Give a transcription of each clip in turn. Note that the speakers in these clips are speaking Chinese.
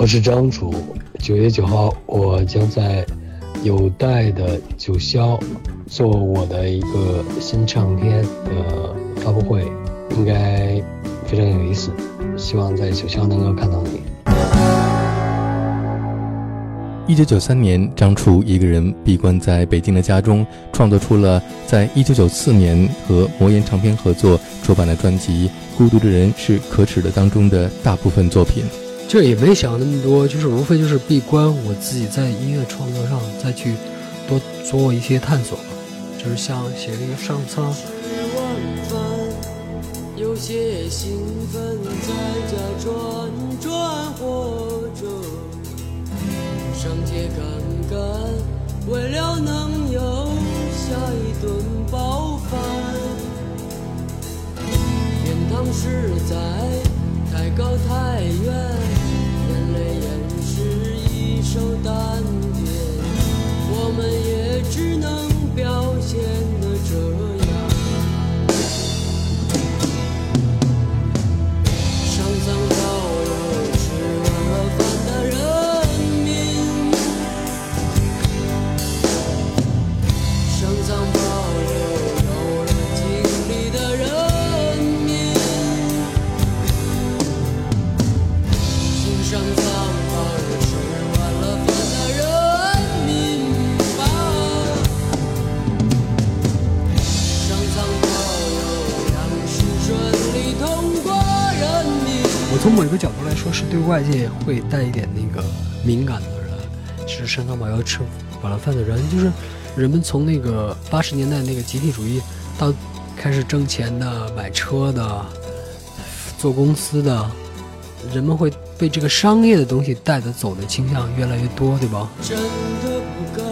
我是张楚。九月九号，我将在有待的九霄做我的一个新唱片的发布会，应该非常有意思。希望在九霄能够看到你。一九九三年，张楚一个人闭关在北京的家中，创作出了在一九九四年和魔岩唱片合作出版的专辑《孤独的人是可耻的》当中的大部分作品。这也没想那么多，就是无非就是闭关，我自己在音乐创作上再去多做一些探索吧。就是像写那个上苍。有些兴奋在家转转或者。上街赶赶，为了能有下一顿饱饭。天堂实在太高太远，收到说，是对外界会带一点那个敏感的人，是身上饱要吃饱了饭的人，就是人们从那个八十年代那个集体主义到开始挣钱的、买车的、做公司的，人们会被这个商业的东西带着走的倾向越来越多，对吧？真的不敢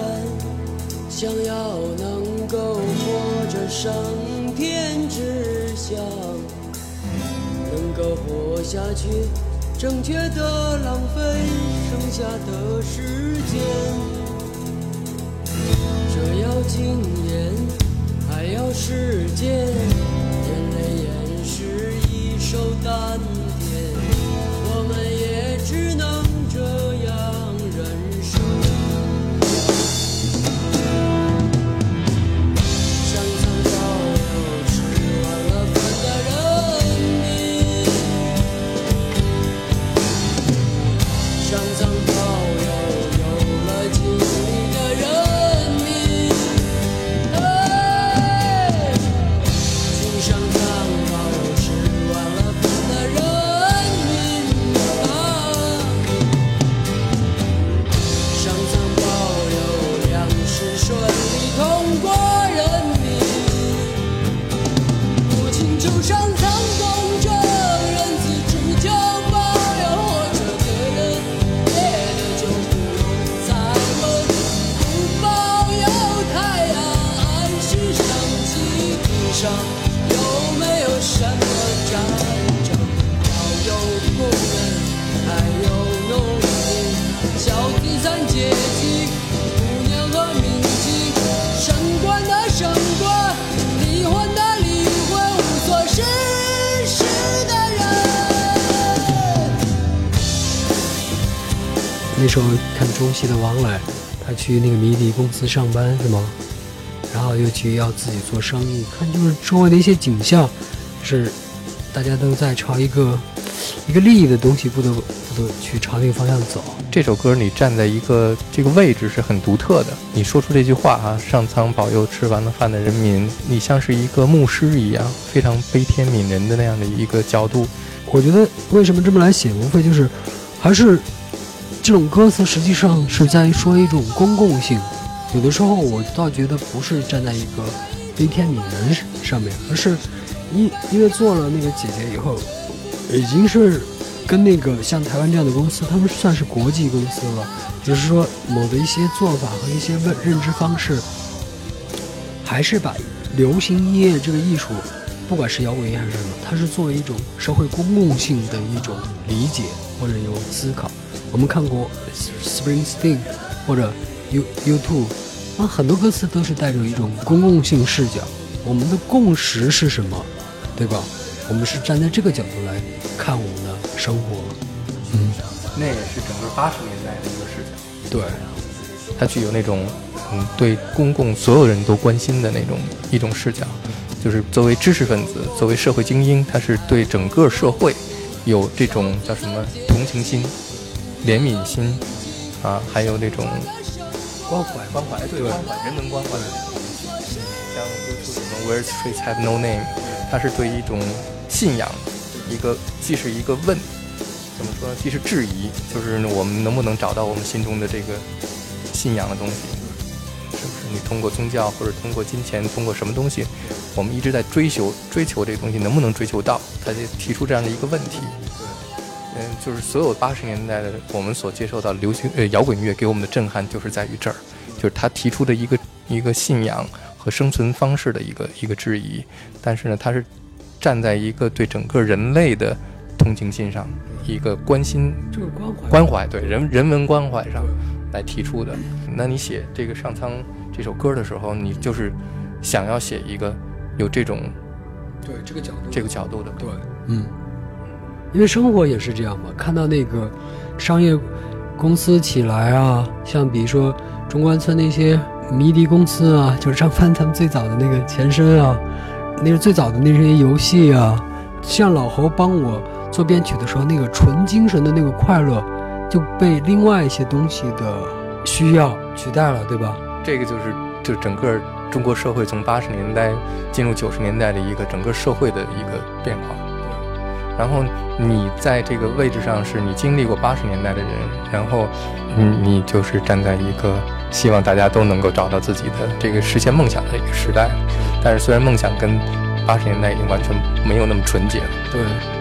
想要能够活着上天之下。能够活下去，正确的浪费剩下的时间。这要经中戏的王磊，他去那个迷笛公司上班是吗？然后又去要自己做生意，看就是周围的一些景象，是大家都在朝一个一个利益的东西，不得不得去朝那个方向走。这首歌你站在一个这个位置是很独特的，你说出这句话啊，上苍保佑吃完了饭的人民，你像是一个牧师一样，非常悲天悯人的那样的一个角度。我觉得为什么这么来写，无非就是还是。这种歌词实际上是在说一种公共性，有的时候我倒觉得不是站在一个悲天悯人上面，而是因因为做了那个姐姐以后，已经是跟那个像台湾这样的公司，他们算是国际公司了，就是说某的一些做法和一些认认知方式，还是把流行音乐这个艺术，不管是摇滚乐还是什么，它是作为一种社会公共性的一种理解或者有思考。我们看过 Springsteen 或者 U U2，那很多歌词都是带着一种公共性视角。我们的共识是什么，对吧？我们是站在这个角度来看我们的生活。嗯，那也是整个八十年代的一个视角。对，它具有那种嗯对公共所有人都关心的那种一种视角，就是作为知识分子，作为社会精英，他是对整个社会有这种叫什么同情心、怜悯心啊，还有那种关怀关怀，对关怀人文关怀的那种。像 YouTube 什么 Where Streets Have No Name，它是对一种信仰，一个既是一个问，怎么说呢？既是质疑，就是我们能不能找到我们心中的这个信仰的东西？是不是？你通过宗教或者通过金钱，通过什么东西，我们一直在追求追求这个东西，能不能追求到？他就提出这样的一个问题。嗯，就是所有八十年代的我们所接受到流行呃摇滚乐给我们的震撼，就是在于这儿，就是他提出的一个一个信仰。和生存方式的一个一个质疑，但是呢，他是站在一个对整个人类的同情心上，一个关心，就是关怀，关怀对人人文关怀上来提出的。那你写这个上苍这首歌的时候，你就是想要写一个有这种对这个角度这个角度的，对，嗯，因为生活也是这样嘛，看到那个商业公司起来啊，像比如说中关村那些。迷笛公司啊，就是张帆他们最早的那个前身啊，那是最早的那些游戏啊。像老侯帮我做编曲的时候，那个纯精神的那个快乐，就被另外一些东西的需要取代了，对吧？这个就是就整个中国社会从八十年代进入九十年代的一个整个社会的一个变化。然后你在这个位置上，是你经历过八十年代的人，然后你你就是站在一个。希望大家都能够找到自己的这个实现梦想的一个时代，但是虽然梦想跟八十年代已经完全没有那么纯洁了，对。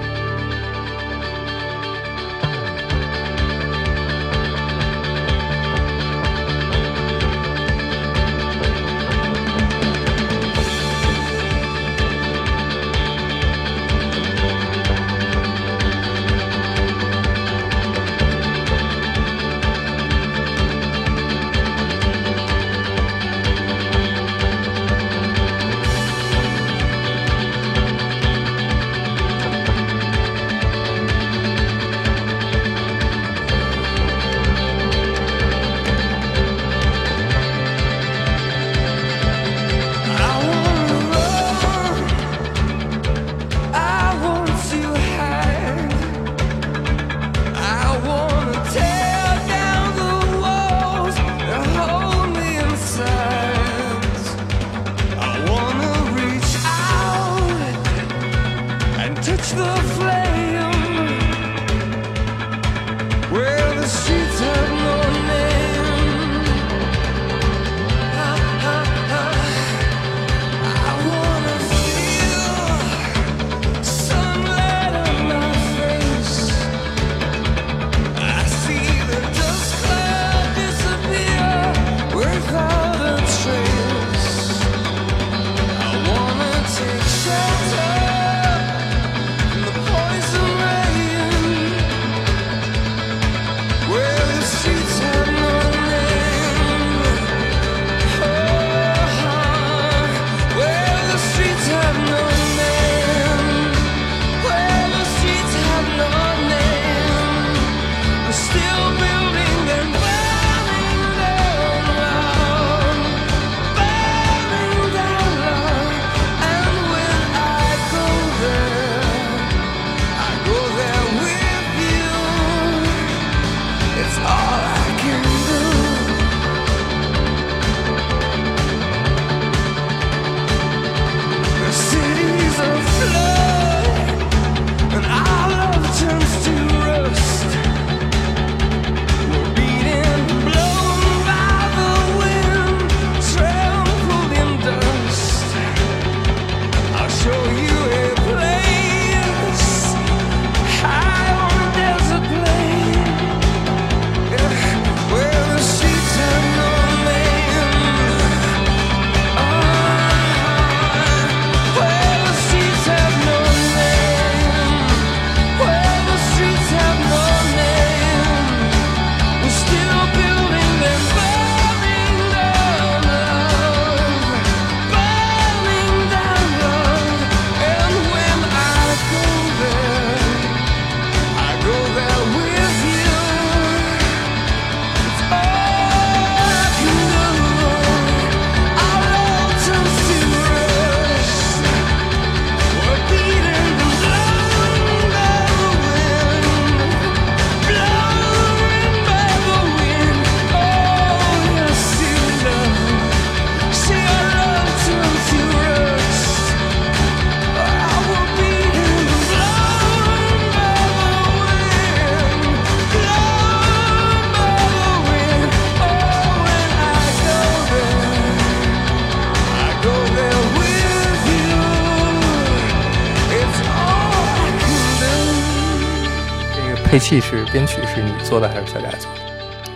配器是编曲是你做的还是小贾做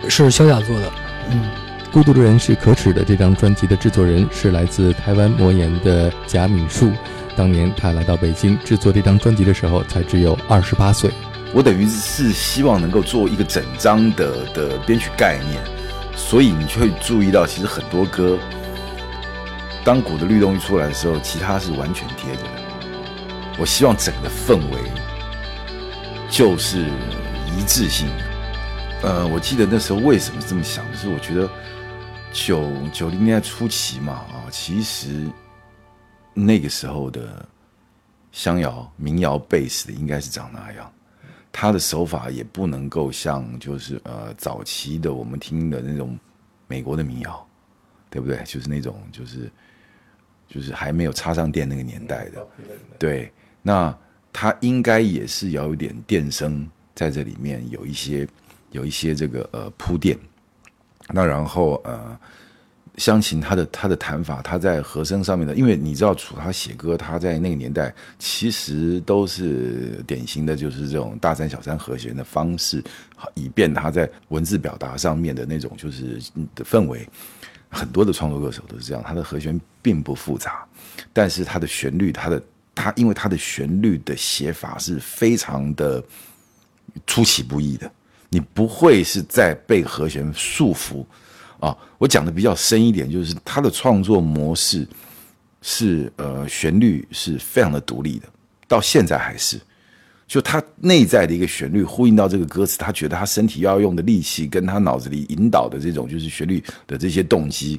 的？是小贾做的。嗯，《孤独的人是可耻的》这张专辑的制作人是来自台湾魔岩的贾敏树。当年他来到北京制作这张专辑的时候，才只有二十八岁。我等于是希望能够做一个整张的的编曲概念，所以你就会注意到，其实很多歌，当鼓的律动一出来的时候，其他是完全贴着的。我希望整个氛围就是一致性。呃，我记得那时候为什么这么想，就是我觉得九九零年代初期嘛，啊，其实那个时候的乡谣、民谣、贝斯的应该是长那样。他的手法也不能够像，就是呃早期的我们听的那种美国的民谣，对不对？就是那种就是就是还没有插上电那个年代的，对。那他应该也是要有点电声在这里面，有一些有一些这个呃铺垫。那然后呃。湘琴他的他的弹法，他在和声上面的，因为你知道楚他写歌，他在那个年代其实都是典型的，就是这种大三小三和弦的方式，以便他在文字表达上面的那种就是的氛围。很多的创作歌手都是这样，他的和弦并不复杂，但是他的旋律，他的他因为他的旋律的写法是非常的出其不意的，你不会是在被和弦束缚。啊，我讲的比较深一点，就是他的创作模式是呃旋律是非常的独立的，到现在还是，就他内在的一个旋律呼应到这个歌词，他觉得他身体要用的力气跟他脑子里引导的这种就是旋律的这些动机，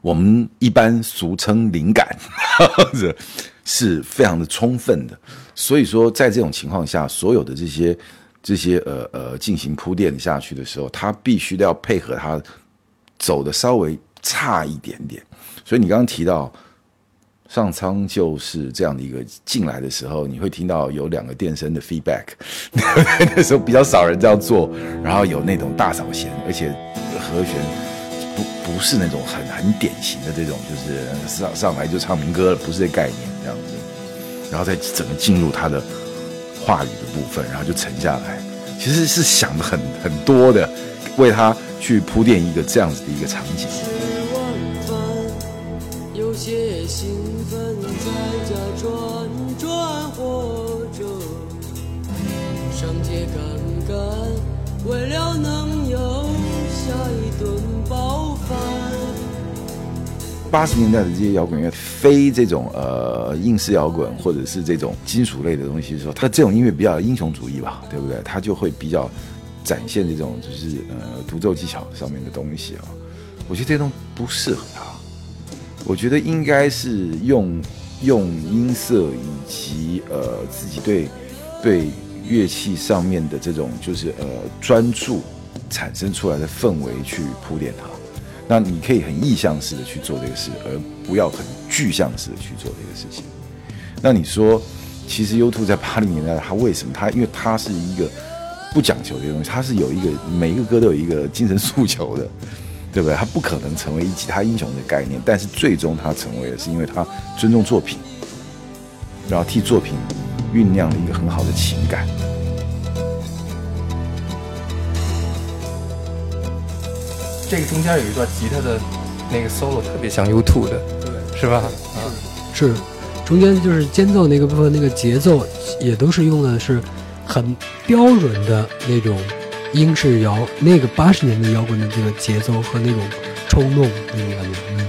我们一般俗称灵感，是非常的充分的，所以说在这种情况下，所有的这些。这些呃呃进行铺垫下去的时候，他必须都要配合他走的稍微差一点点。所以你刚刚提到上苍就是这样的一个进来的时候，你会听到有两个电声的 feedback，那时候比较少人这样做。然后有那种大扫弦，而且和弦不不是那种很很典型的这种，就是上上来就唱民歌了，不是这概念。然后再整个进入他的。话语的部分，然后就沉下来，其实是想的很很多的，为他去铺垫一个这样子的一个场景。为了能有下一顿。八十年代的这些摇滚乐，非这种呃硬式摇滚或者是这种金属类的东西的时候，它这种音乐比较英雄主义吧，对不对？它就会比较展现这种就是呃独奏技巧上面的东西啊。我觉得这东不适合他，我觉得应该是用用音色以及呃自己对对乐器上面的这种就是呃专注产生出来的氛围去铺垫它。那你可以很意向式的去做这个事，而不要很具象式的去做这个事情。那你说，其实 U2 在八零年代，它为什么？它因为它是一个不讲求这些东西，它是有一个每一个歌都有一个精神诉求的，对不对？它不可能成为其他英雄的概念，但是最终它成为了，是因为它尊重作品，然后替作品酝酿了一个很好的情感。这个中间有一段吉他的那个 solo 特别像 U2 的，对，是吧？啊，是，中间就是间奏那个部分，那个节奏也都是用的是很标准的那种英式摇，那个八十年代摇滚的这个节奏和那种冲动那种感觉，嗯。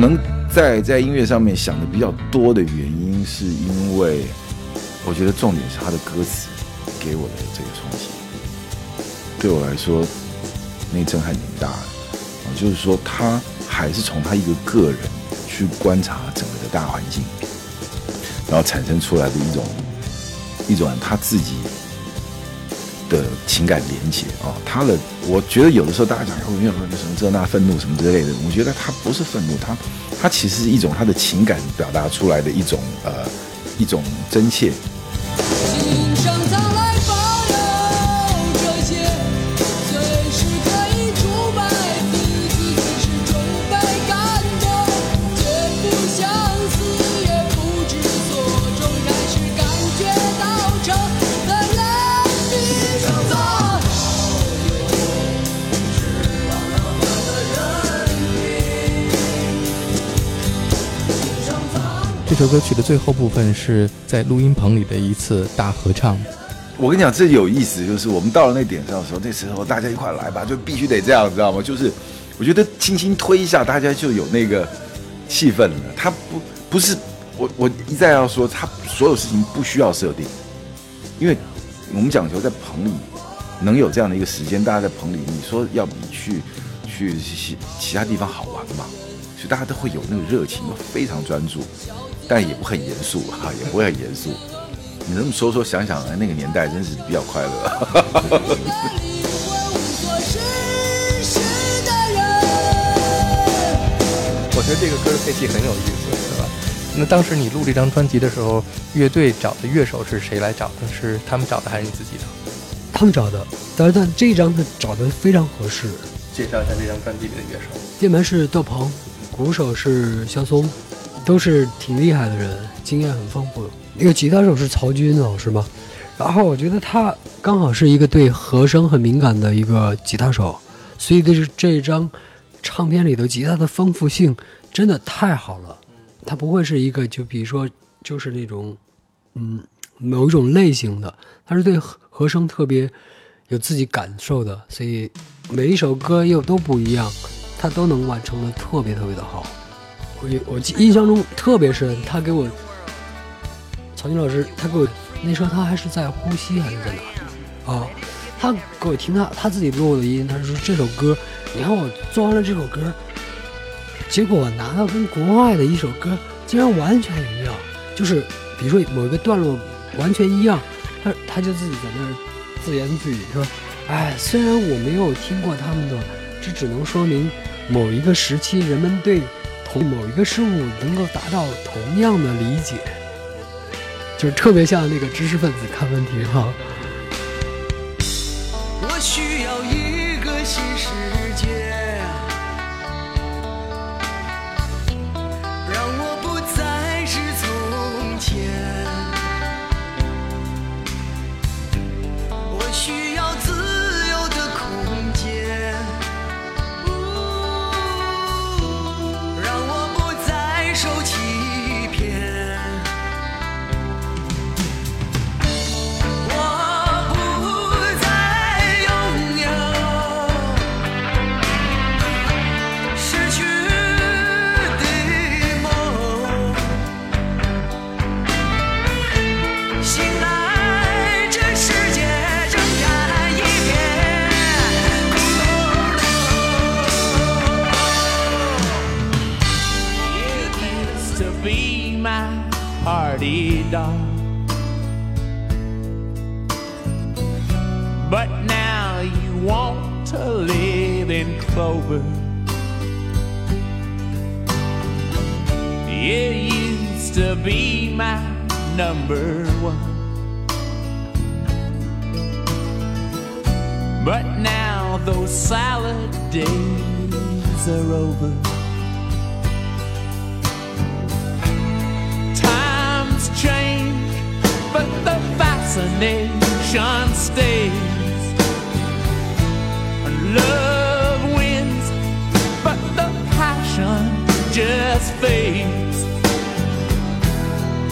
能在在音乐上面想的比较多的原因，是因为我觉得重点是他的歌词给我的这个冲击，对我来说那震撼挺大的。啊，就是说他还是从他一个个人去观察整个的大环境，然后产生出来的一种一种他自己。的情感连接啊，他的，我觉得有的时候大家讲有没有什么这那愤怒什么之类的，我觉得他不是愤怒，他他其实是一种他的情感表达出来的一种呃一种真切。首歌曲的最后部分是在录音棚里的一次大合唱。我跟你讲，这有意思，就是我们到了那点上的时候，那时候大家一块来吧，就必须得这样，知道吗？就是我觉得轻轻推一下，大家就有那个气氛了。他不不是我我一再要说，他所有事情不需要设定，因为我们讲求在棚里能有这样的一个时间，大家在棚里，你说要比去去其其他地方好玩嘛？所以大家都会有那个热情，非常专注。但也不很严肃哈，也不会很严肃。你这么说说想想，那个年代真是比较快乐。我觉得这个歌的配器很有意思，对吧？那当时你录这张专辑的时候，乐队找的乐手是谁来找的？是他们找的还是你自己的？他们找的，但是但这一张他找的非常合适。介绍一下这张专辑里的乐手：键盘是窦鹏，鼓手是肖松。都是挺厉害的人，经验很丰富。那个吉他手是曹军老师吗？然后我觉得他刚好是一个对和声很敏感的一个吉他手，所以就是这张唱片里头吉他的丰富性真的太好了。他不会是一个就比如说就是那种嗯某一种类型的，他是对和和声特别有自己感受的，所以每一首歌又都不一样，他都能完成的特别特别的好。我我记印象中特别深，他给我曹军老师，他给我那时候他还是在呼吸还是在哪啊？他给我听他他自己录的音，他说这首歌，你看我做完了这首歌，结果拿到跟国外的一首歌竟然完全一样，就是比如说某一个段落完全一样，他他就自己在那儿自言自语说：“哎，虽然我没有听过他们的，这只能说明某一个时期人们对。”同某一个事物能够达到同样的理解，就是特别像那个知识分子看问题哈。我需要一个新世界，clover. It used to be my number one. But now those salad days are over. Times change, but the fascination stays. Just.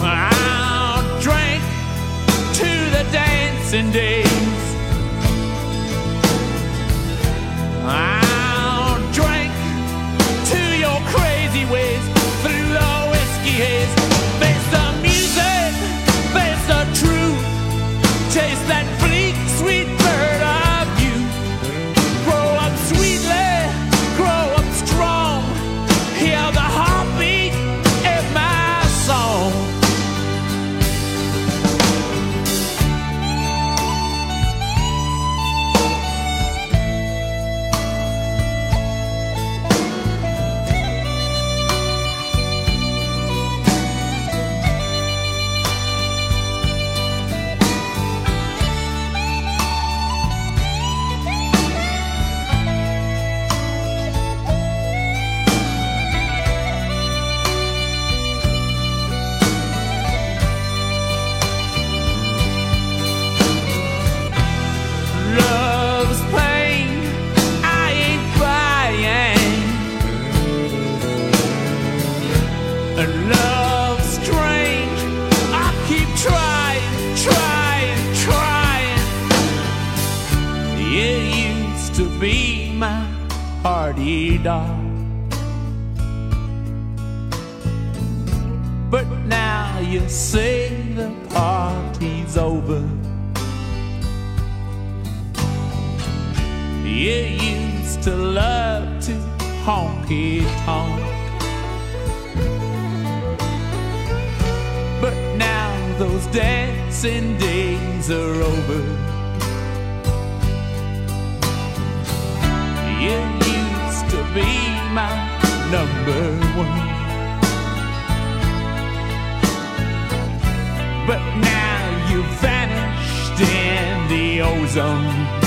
I'll drink to the dancing days. Radar. But now you say the party's over. You used to love to honky tonk. But now those dancing days are over. You used to be my number one. But now you vanished in the ozone.